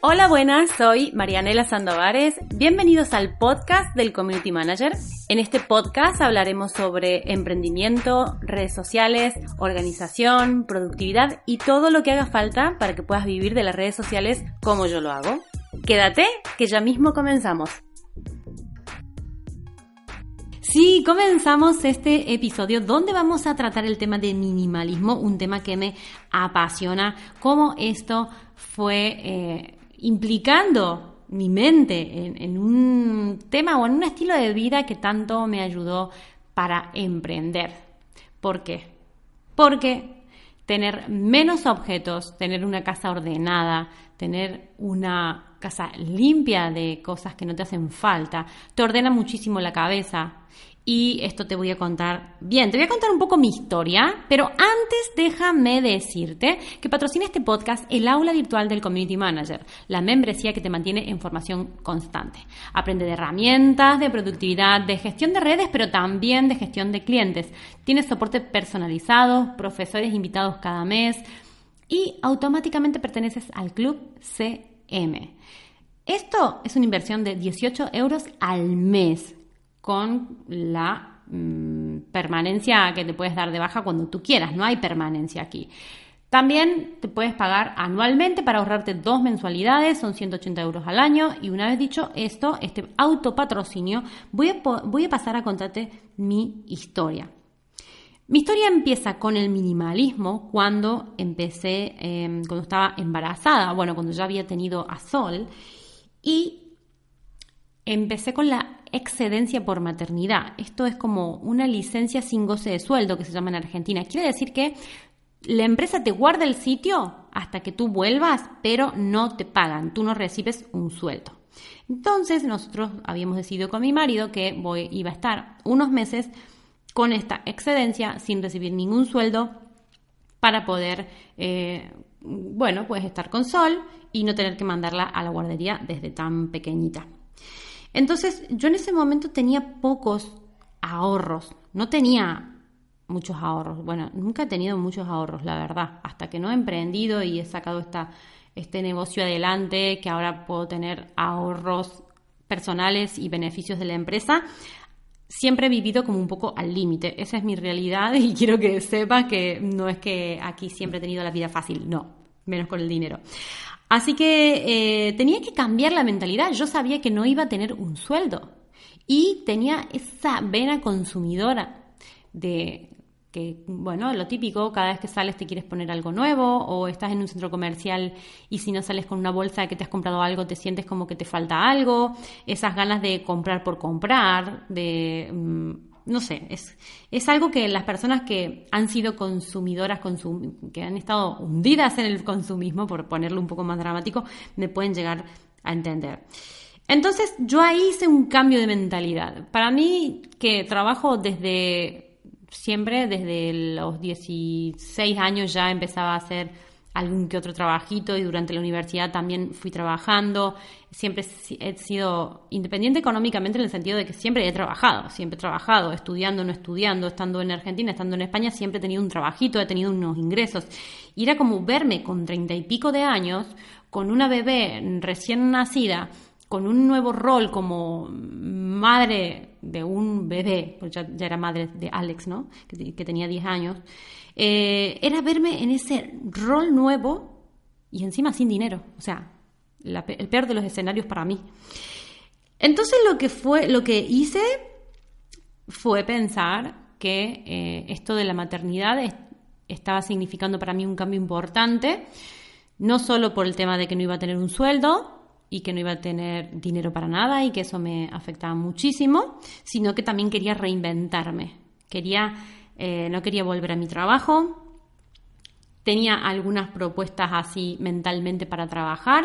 Hola, buenas, soy Marianela Sandovares. Bienvenidos al podcast del Community Manager. En este podcast hablaremos sobre emprendimiento, redes sociales, organización, productividad y todo lo que haga falta para que puedas vivir de las redes sociales como yo lo hago. Quédate, que ya mismo comenzamos. Sí, comenzamos este episodio donde vamos a tratar el tema de minimalismo, un tema que me apasiona, cómo esto fue eh, implicando mi mente en, un tema o en un estilo de vida que tanto me ayudó para emprender. ¿Por qué? Porque tener menos objetos, tener una casa ordenada, tener una casa limpia de cosas que no te hacen falta, te ordena muchísimo la cabeza y esto te voy a contar bien. Te voy a contar un poco mi historia, pero antes déjame decirte que patrocina este podcast el aula virtual del Community Manager, la membresía que te mantiene en formación constante. Aprende de herramientas, de productividad, de gestión de redes, pero también de gestión de clientes. Tienes soporte personalizado, profesores invitados cada mes y automáticamente perteneces al club CM. Esto es una inversión de 18 euros al mes con la mm, permanencia que te puedes dar de baja cuando tú quieras, no hay permanencia aquí. También te puedes pagar anualmente para ahorrarte dos mensualidades, son 180 euros al año. Y una vez dicho esto, este autopatrocinio, voy a, voy a pasar a contarte mi historia. Mi historia empieza con el minimalismo cuando empecé, em, cuando estaba embarazada, bueno, cuando ya había tenido a Sol. Y empecé con la excedencia por maternidad. Esto es como una licencia sin goce de sueldo que se llama en Argentina. Quiere decir que la empresa te guarda el sitio hasta que tú vuelvas, pero no te pagan, tú no recibes un sueldo. Entonces nosotros habíamos decidido con mi marido que voy, iba a estar unos meses con esta excedencia sin recibir ningún sueldo para poder, eh, bueno, pues estar con Sol y no tener que mandarla a la guardería desde tan pequeñita. Entonces yo en ese momento tenía pocos ahorros, no tenía muchos ahorros. Bueno, nunca he tenido muchos ahorros, la verdad, hasta que no he emprendido y he sacado este negocio adelante, que ahora puedo tener ahorros personales y beneficios de la empresa. Siempre he vivido como un poco al límite, esa es mi realidad y quiero que sepas que no es que aquí siempre he tenido la vida fácil, no, menos con el dinero. Así que eh, tenía que cambiar la mentalidad. Yo sabía que no iba a tener un sueldo y tenía esa vena consumidora de que, bueno, lo típico, cada vez que sales te quieres poner algo nuevo o estás en un centro comercial y si no sales con una bolsa de que te has comprado algo te sientes como que te falta algo, esas ganas de comprar por comprar, de... Mm, no sé, es, es algo que las personas que han sido consumidoras, que han estado hundidas en el consumismo, por ponerlo un poco más dramático, me pueden llegar a entender. Entonces yo ahí hice un cambio de mentalidad. Para mí, que trabajo desde siempre, desde los 16 años ya empezaba a hacer algún que otro trabajito y durante la universidad también fui trabajando. Siempre he sido independiente económicamente en el sentido de que siempre he trabajado, siempre he trabajado, estudiando, no estudiando, estando en Argentina, estando en España, siempre he tenido un trabajito, he tenido unos ingresos. Y era como verme con treinta y pico de años, con una bebé recién nacida, con un nuevo rol como madre de un bebé, pues ya, era madre de Alex, ¿no? Que, tenía 10 años, eh, era verme en ese rol nuevo y encima sin dinero. O sea, el peor de los escenarios para mí. Entonces lo que fue, lo que hice fue pensar que eh, esto de la maternidad estaba significando para mí un cambio importante, no solo por el tema de que no iba a tener un sueldo, y que no iba a tener dinero para nada y que eso me afectaba muchísimo, sino que también quería reinventarme. Quería, eh, no quería volver a mi trabajo. Tenía algunas propuestas así mentalmente para trabajar,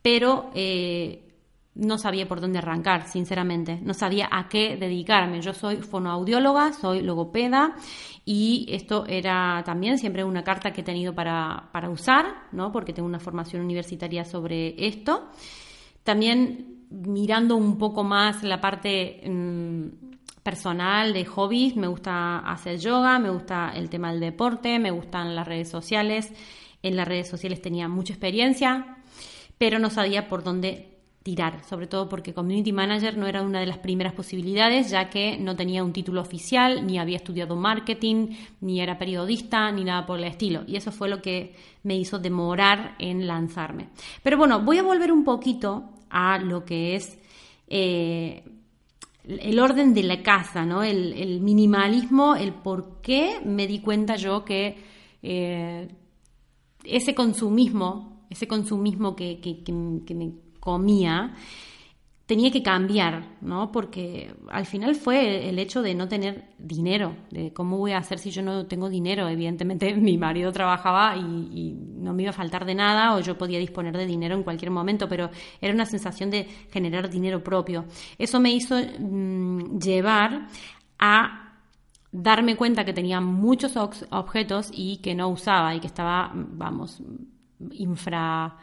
pero eh, no sabía por dónde arrancar, sinceramente. No sabía a qué dedicarme. Yo soy fonoaudióloga, soy logopeda y esto era también siempre una carta que he tenido para, usar, ¿no? porque tengo una formación universitaria sobre esto. También mirando un poco más la parte mm, personal de hobbies, me gusta hacer yoga, me gusta el tema del deporte, me gustan las redes sociales. En las redes sociales tenía mucha experiencia, pero no sabía por dónde tirar, sobre todo porque Community Manager no era una de las primeras posibilidades, ya que no tenía un título oficial, ni había estudiado marketing, ni era periodista, ni nada por el estilo. Y eso fue lo que me hizo demorar en lanzarme. Pero bueno, voy a volver un poquito a lo que es eh, el orden de la casa, ¿no? El, minimalismo, el por qué me di cuenta yo que eh, ese consumismo, ese consumismo que, que me comía, tenía que cambiar, ¿no? Porque al final fue el hecho de no tener dinero, de cómo voy a hacer si yo no tengo dinero. Evidentemente mi marido trabajaba y, no me iba a faltar de nada o yo podía disponer de dinero en cualquier momento, pero era una sensación de generar dinero propio. Eso me hizo mm, llevar a darme cuenta que tenía muchos objetos y que no usaba y que estaba, vamos, infra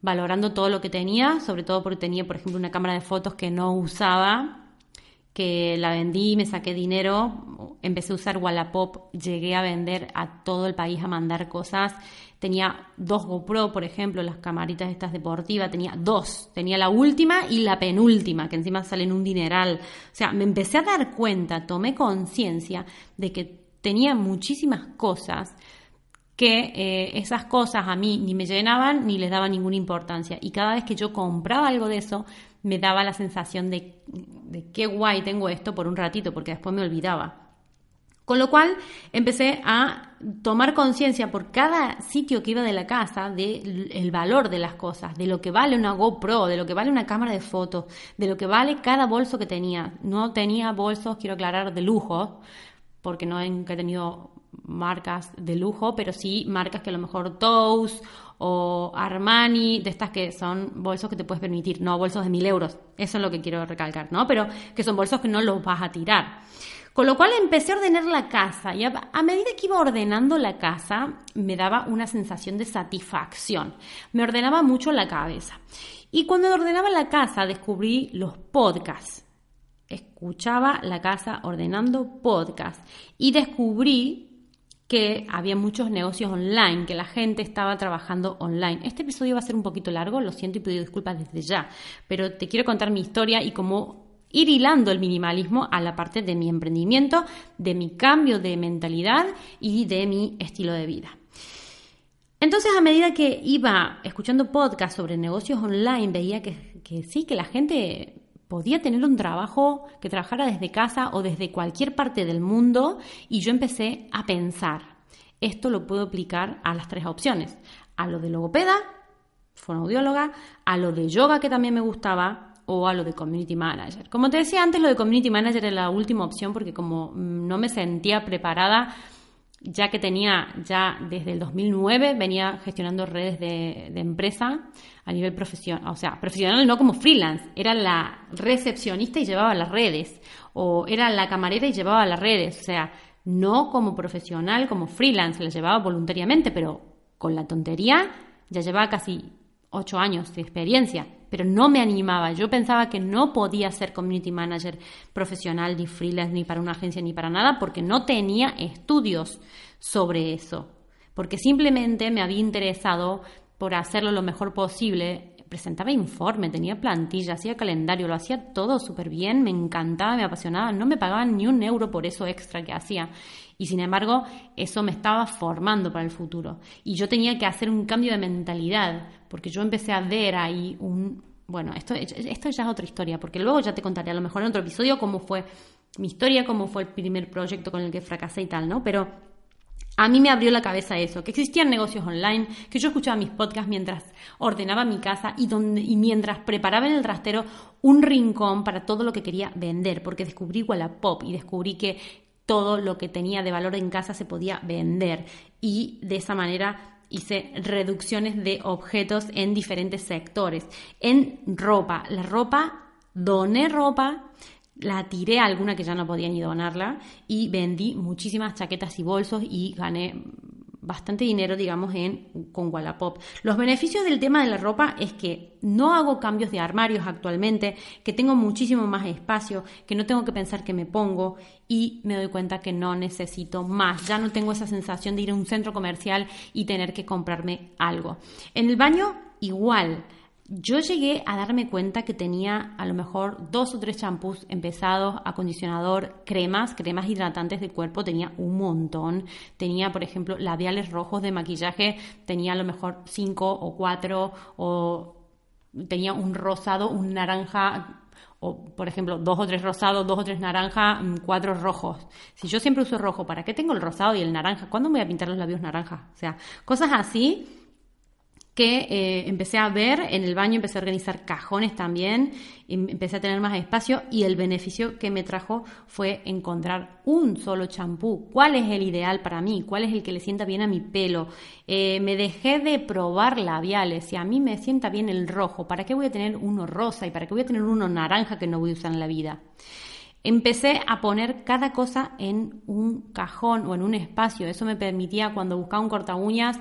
valorando todo lo que tenía, sobre todo porque tenía, por ejemplo, una cámara de fotos que no usaba, que la vendí, me saqué dinero, empecé a usar Wallapop, llegué a vender a todo el país, a mandar cosas. Tenía dos GoPro, por ejemplo, las camaritas estas deportivas, tenía dos. Tenía la última y la penúltima, que encima salen un dineral. O sea, me empecé a dar cuenta, tomé conciencia de que tenía muchísimas cosas que eh, esas cosas a mí ni me llenaban ni les daba ninguna importancia. Y cada vez que yo compraba algo de eso, me daba la sensación de, de qué guay tengo esto por un ratito, porque después me olvidaba. Con lo cual empecé a tomar conciencia por cada sitio que iba de la casa del valor de las cosas, de lo que vale una GoPro, de lo que vale una cámara de fotos, de lo que vale cada bolso que tenía. No tenía bolsos, quiero aclarar, de lujo, porque no he tenido marcas de lujo, pero sí marcas que a lo mejor Toast o Armani, de estas que son bolsos que te puedes permitir, no bolsos de mil euros, eso es lo que quiero recalcar, ¿no? Pero que son bolsos que no los vas a tirar. Con lo cual empecé a ordenar la casa y a, medida que iba ordenando la casa me daba una sensación de satisfacción, me ordenaba mucho la cabeza. Y cuando ordenaba la casa descubrí los podcasts. Escuchaba la casa ordenando podcasts y descubrí que había muchos negocios online, que la gente estaba trabajando online. Este episodio va a ser un poquito largo, lo siento y pido disculpas desde ya, pero te quiero contar mi historia y cómo ir hilando el minimalismo a la parte de mi emprendimiento, de mi cambio de mentalidad y de mi estilo de vida. Entonces, a medida que iba escuchando podcasts sobre negocios online, veía que, que sí, que la gente podía tener un trabajo que trabajara desde casa o desde cualquier parte del mundo y yo empecé a pensar, esto lo puedo aplicar a las tres opciones, a lo de logopeda, fonoaudióloga, a lo de yoga que también me gustaba o a lo de community manager. Como te decía antes, lo de community manager era la última opción porque como no me sentía preparada, ya que tenía ya desde el 2009, venía gestionando redes de, empresa a nivel profesional, o sea, profesional no como freelance, era la recepcionista y llevaba las redes, o era la camarera y llevaba las redes, o sea, no como profesional, como freelance, la llevaba voluntariamente, pero con la tontería ya llevaba casi ocho años de experiencia, pero no me animaba. Yo pensaba que no podía ser community manager profesional, ni freelance, ni para una agencia, ni para nada, porque no tenía estudios sobre eso. Porque simplemente me había interesado por hacerlo lo mejor posible. Presentaba informe, tenía plantilla, hacía calendario, lo hacía todo súper bien, me encantaba, me apasionaba, no me pagaban ni un euro por eso extra que hacía. Y sin embargo, eso me estaba formando para el futuro. Y yo tenía que hacer un cambio de mentalidad, porque yo empecé a ver ahí un... Bueno, esto, esto ya es otra historia, porque luego ya te contaré a lo mejor en otro episodio cómo fue mi historia, cómo fue el primer proyecto con el que fracasé y tal, ¿no? Pero a mí me abrió la cabeza eso, que existían negocios online, que yo escuchaba mis podcasts mientras ordenaba mi casa y, donde, y mientras preparaba en el trastero un rincón para todo lo que quería vender, porque descubrí Wallapop y descubrí que todo lo que tenía de valor en casa se podía vender y de esa manera hice reducciones de objetos en diferentes sectores. En ropa, la ropa, doné ropa, la tiré a alguna que ya no podía ni donarla y vendí muchísimas chaquetas y bolsos y gané bastante dinero, digamos, en, con Wallapop. Los beneficios del tema de la ropa es que no hago cambios de armarios actualmente, que tengo muchísimo más espacio, que no tengo que pensar que me pongo y me doy cuenta que no necesito más. Ya no tengo esa sensación de ir a un centro comercial y tener que comprarme algo. En el baño, igual. Yo llegué a darme cuenta que tenía a lo mejor dos o tres champús empezados, acondicionador, cremas, cremas hidratantes de cuerpo, tenía un montón. Tenía, por ejemplo, labiales rojos de maquillaje, tenía a lo mejor cinco o cuatro, o tenía un rosado, un naranja, o por ejemplo, dos o tres rosados, dos o tres naranjas, mm, cuatro rojos. Si yo siempre uso rojo, ¿para qué tengo el rosado y el naranja? ¿Cuándo voy a pintar los labios naranja? O sea, cosas así que eh, empecé a ver en el baño, empecé a organizar cajones también, em, empecé a tener más espacio y el beneficio que me trajo fue encontrar un solo champú. ¿Cuál es el ideal para mí? ¿Cuál es el que le sienta bien a mi pelo? Eh, me dejé de probar labiales. Si a mí me sienta bien el rojo, ¿para qué voy a tener uno rosa y para qué voy a tener uno naranja que no voy a usar en la vida? Empecé a poner cada cosa en un cajón o en un espacio. Eso me permitía cuando buscaba un corta uñas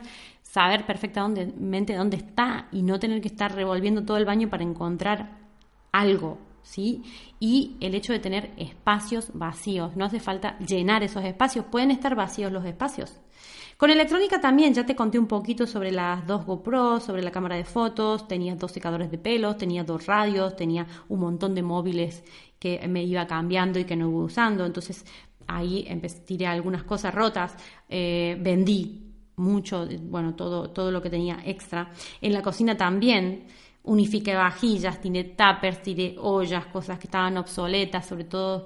saber perfectamente dónde está y no tener que estar revolviendo todo el baño para encontrar algo, ¿sí? Y el hecho de tener espacios vacíos, no hace falta llenar esos espacios, pueden estar vacíos los espacios. Con electrónica también, ya te conté un poquito sobre las dos GoPro, sobre la cámara de fotos, tenía dos secadores de pelos, tenía dos radios, tenía un montón de móviles que me iba cambiando y que no iba usando, entonces ahí tiré algunas cosas rotas, eh, vendí mucho, bueno, todo, todo lo que tenía extra. En la cocina también unifiqué vajillas, tiré tuppers, tiré ollas, cosas que estaban obsoletas, sobre todo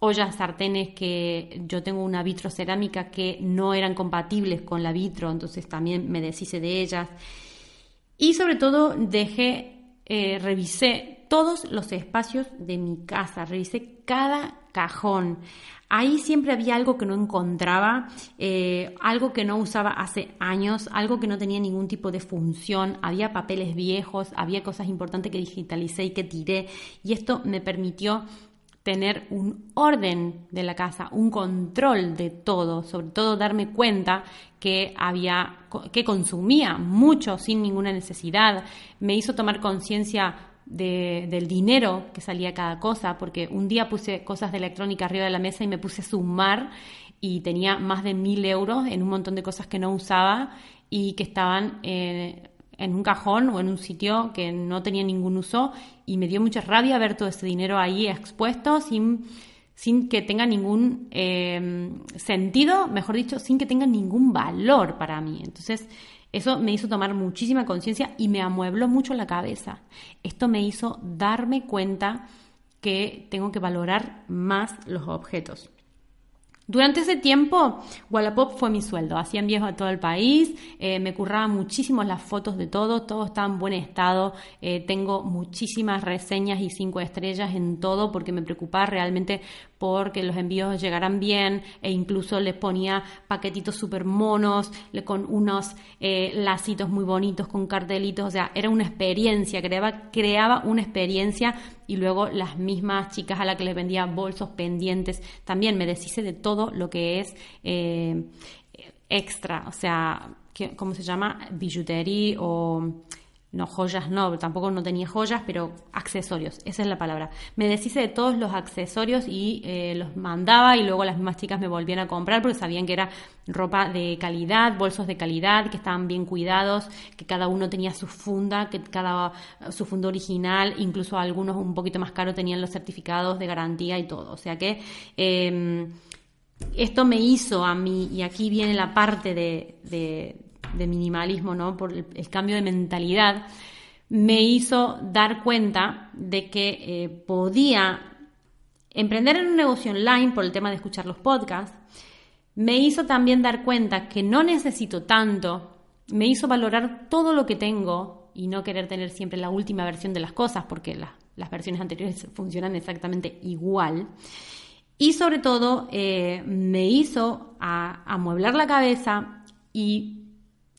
ollas, sartenes que yo tengo una vitrocerámica que no eran compatibles con la vitro, entonces también me deshice de ellas. Y sobre todo dejé, eh, revisé todos los espacios de mi casa, revisé cada cajón. Ahí siempre había algo que no encontraba, eh, algo que no usaba hace años, algo que no tenía ningún tipo de función, había papeles viejos, había cosas importantes que digitalicé y que tiré y esto me permitió tener un orden de la casa, un control de todo, sobre todo darme cuenta que había que consumía mucho sin ninguna necesidad, me hizo tomar conciencia del dinero que salía cada cosa, porque un día puse cosas de electrónica arriba de la mesa y me puse a sumar y tenía más de mil euros en un montón de cosas que no usaba y que estaban en, un cajón o en un sitio que no tenía ningún uso y me dio mucha rabia ver todo ese dinero ahí expuesto sin, sin que tenga ningún eh, sentido, mejor dicho, sin que tenga ningún valor para mí. Entonces, eso me hizo tomar muchísima conciencia y me amuebló mucho la cabeza. Esto me hizo darme cuenta que tengo que valorar más los objetos. Durante ese tiempo, Wallapop fue mi sueldo. Hacía envíos a todo el país, eh, me curraban muchísimo las fotos de todo, todo está en buen estado. Eh, tengo muchísimas reseñas y cinco estrellas en todo porque me preocupaba realmente porque los envíos llegaran bien e incluso les ponía paquetitos súper monos con unos eh, lacitos muy bonitos, con cartelitos. O sea, era una experiencia, creaba, creaba una experiencia y luego las mismas chicas a las que les vendía bolsos pendientes. También me deshice de todo lo que es eh, extra, o sea, ¿cómo se llama? Bijouterie o no joyas, no, tampoco no tenía joyas, pero accesorios, esa es la palabra. Me deshice de todos los accesorios y eh, los mandaba y luego las mismas chicas me volvían a comprar porque sabían que era ropa de calidad, bolsos de calidad, que estaban bien cuidados, que cada uno tenía su funda, que cada su funda original, incluso algunos un poquito más caros tenían los certificados de garantía y todo. O sea que esto me hizo a mí, y aquí viene la parte de de minimalismo, ¿no? por el, cambio de mentalidad, me hizo dar cuenta de que eh, podía emprender en un negocio online por el tema de escuchar los podcasts. Me hizo también dar cuenta que no necesito tanto, me hizo valorar todo lo que tengo y no querer tener siempre la última versión de las cosas porque las versiones anteriores funcionan exactamente igual. Y sobre todo eh, me hizo amueblar la cabeza y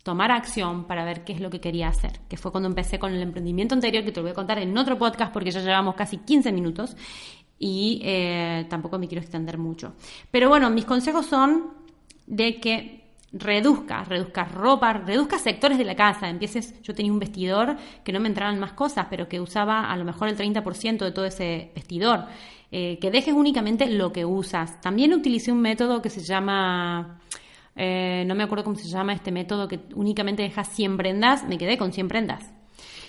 tomar acción para ver qué es lo que quería hacer, que fue cuando empecé con el emprendimiento anterior, que te lo voy a contar en otro podcast porque ya llevamos casi 15 minutos y eh, tampoco me quiero extender mucho. Pero bueno, mis consejos son de que reduzcas, reduzcas ropa, reduzcas sectores de la casa, empieces, yo tenía un vestidor que no me entraban más cosas, pero que usaba a lo mejor el 30% de todo ese vestidor, eh, que dejes únicamente lo que usas. También utilicé un método que se llama eh, no me acuerdo cómo se llama este método que únicamente deja 100 prendas, me quedé con 100 prendas.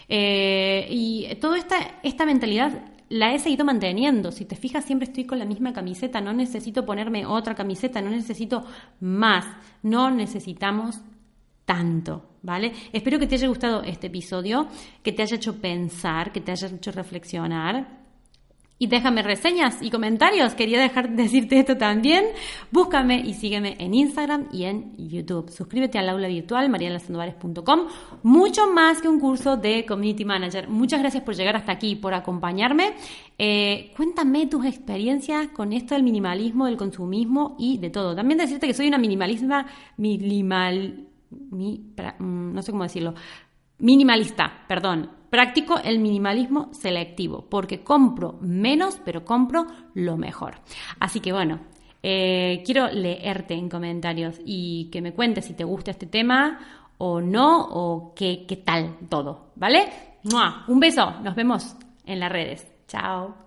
Eh, y toda esta, esta mentalidad la he seguido manteniendo. Si te fijas, siempre estoy con la misma camiseta, no necesito ponerme otra camiseta, no necesito más, no necesitamos tanto, ¿vale? Espero que te haya gustado este episodio, que te haya hecho pensar, que te haya hecho reflexionar. Y déjame reseñas y comentarios. Quería dejar decirte esto también. Búscame y sígueme en Instagram y en YouTube. Suscríbete al aula virtual marialasandovares.com. Mucho más que un curso de Community Manager. Muchas gracias por llegar hasta aquí, por acompañarme. Eh, cuéntame tus experiencias con esto del minimalismo, del consumismo y de todo. También decirte que soy una minimalista, minimal, mm, no sé cómo decirlo, minimalista, perdón Practico el minimalismo selectivo porque compro menos, pero compro lo mejor. Así que bueno, eh, quiero leerte en comentarios y que me cuentes si te gusta este tema o no, o qué, qué tal todo, ¿vale? Un beso, nos vemos en las redes. Chao.